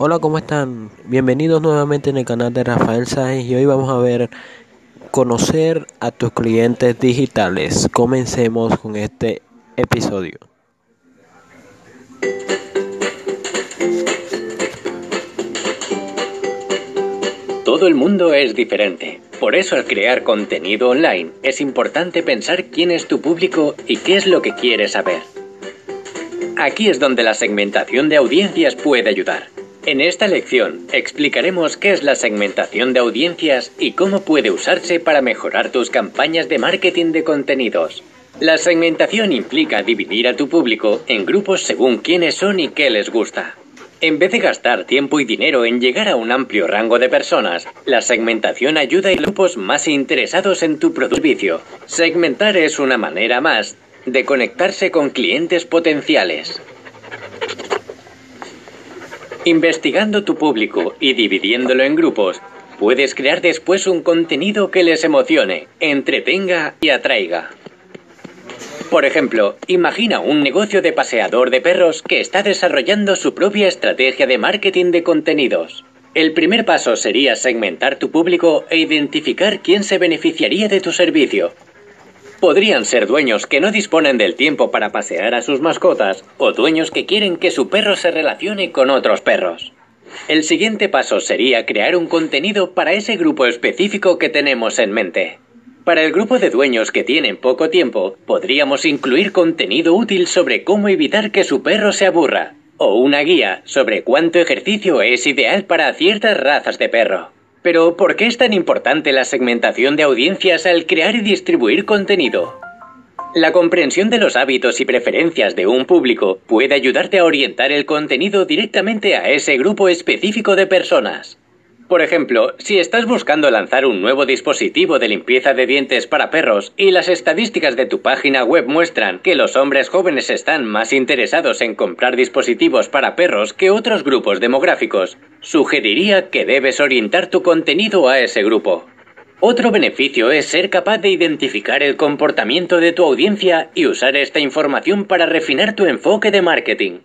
Hola, ¿cómo están? Bienvenidos nuevamente en el canal de Rafael Sáenz y hoy vamos a ver conocer a tus clientes digitales. Comencemos con este episodio. Todo el mundo es diferente. Por eso al crear contenido online es importante pensar quién es tu público y qué es lo que quieres saber. Aquí es donde la segmentación de audiencias puede ayudar. En esta lección explicaremos qué es la segmentación de audiencias y cómo puede usarse para mejorar tus campañas de marketing de contenidos. La segmentación implica dividir a tu público en grupos según quiénes son y qué les gusta. En vez de gastar tiempo y dinero en llegar a un amplio rango de personas, la segmentación ayuda a grupos más interesados en tu producto servicio. Segmentar es una manera más de conectarse con clientes potenciales. Investigando tu público y dividiéndolo en grupos, puedes crear después un contenido que les emocione, entretenga y atraiga. Por ejemplo, imagina un negocio de paseador de perros que está desarrollando su propia estrategia de marketing de contenidos. El primer paso sería segmentar tu público e identificar quién se beneficiaría de tu servicio. Podrían ser dueños que no disponen del tiempo para pasear a sus mascotas o dueños que quieren que su perro se relacione con otros perros. El siguiente paso sería crear un contenido para ese grupo específico que tenemos en mente. Para el grupo de dueños que tienen poco tiempo, podríamos incluir contenido útil sobre cómo evitar que su perro se aburra, o una guía sobre cuánto ejercicio es ideal para ciertas razas de perro. Pero, ¿por qué es tan importante la segmentación de audiencias al crear y distribuir contenido? La comprensión de los hábitos y preferencias de un público puede ayudarte a orientar el contenido directamente a ese grupo específico de personas. Por ejemplo, si estás buscando lanzar un nuevo dispositivo de limpieza de dientes para perros y las estadísticas de tu página web muestran que los hombres jóvenes están más interesados en comprar dispositivos para perros que otros grupos demográficos, sugeriría que debes orientar tu contenido a ese grupo. Otro beneficio es ser capaz de identificar el comportamiento de tu audiencia y usar esta información para refinar tu enfoque de marketing.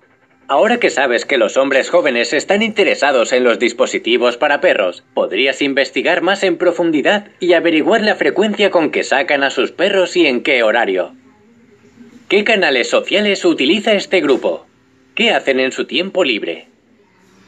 Ahora que sabes que los hombres jóvenes están interesados en los dispositivos para perros, podrías investigar más en profundidad y averiguar la frecuencia con que sacan a sus perros y en qué horario. ¿Qué canales sociales utiliza este grupo? ¿Qué hacen en su tiempo libre?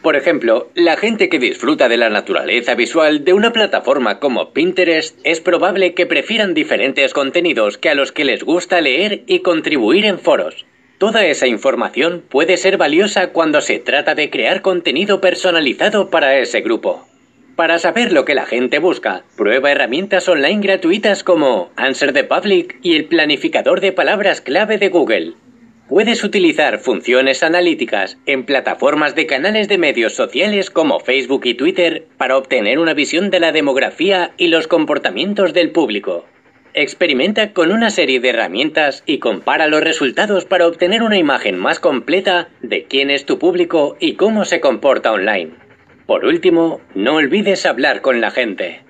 Por ejemplo, la gente que disfruta de la naturaleza visual de una plataforma como Pinterest es probable que prefieran diferentes contenidos que a los que les gusta leer y contribuir en foros. Toda esa información puede ser valiosa cuando se trata de crear contenido personalizado para ese grupo. Para saber lo que la gente busca, prueba herramientas online gratuitas como Answer the Public y el planificador de palabras clave de Google. Puedes utilizar funciones analíticas en plataformas de canales de medios sociales como Facebook y Twitter para obtener una visión de la demografía y los comportamientos del público. Experimenta con una serie de herramientas y compara los resultados para obtener una imagen más completa de quién es tu público y cómo se comporta online. Por último, no olvides hablar con la gente.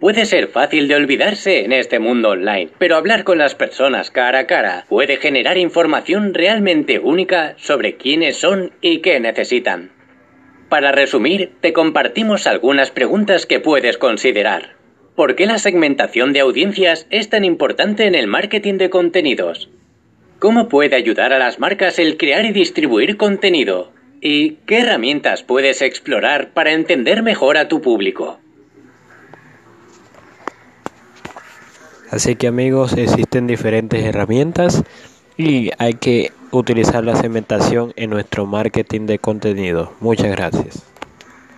Puede ser fácil de olvidarse en este mundo online, pero hablar con las personas cara a cara puede generar información realmente única sobre quiénes son y qué necesitan. Para resumir, te compartimos algunas preguntas que puedes considerar. ¿Por qué la segmentación de audiencias es tan importante en el marketing de contenidos? ¿Cómo puede ayudar a las marcas el crear y distribuir contenido? ¿Y qué herramientas puedes explorar para entender mejor a tu público? Así que amigos, existen diferentes herramientas y hay que utilizar la segmentación en nuestro marketing de contenido. Muchas gracias.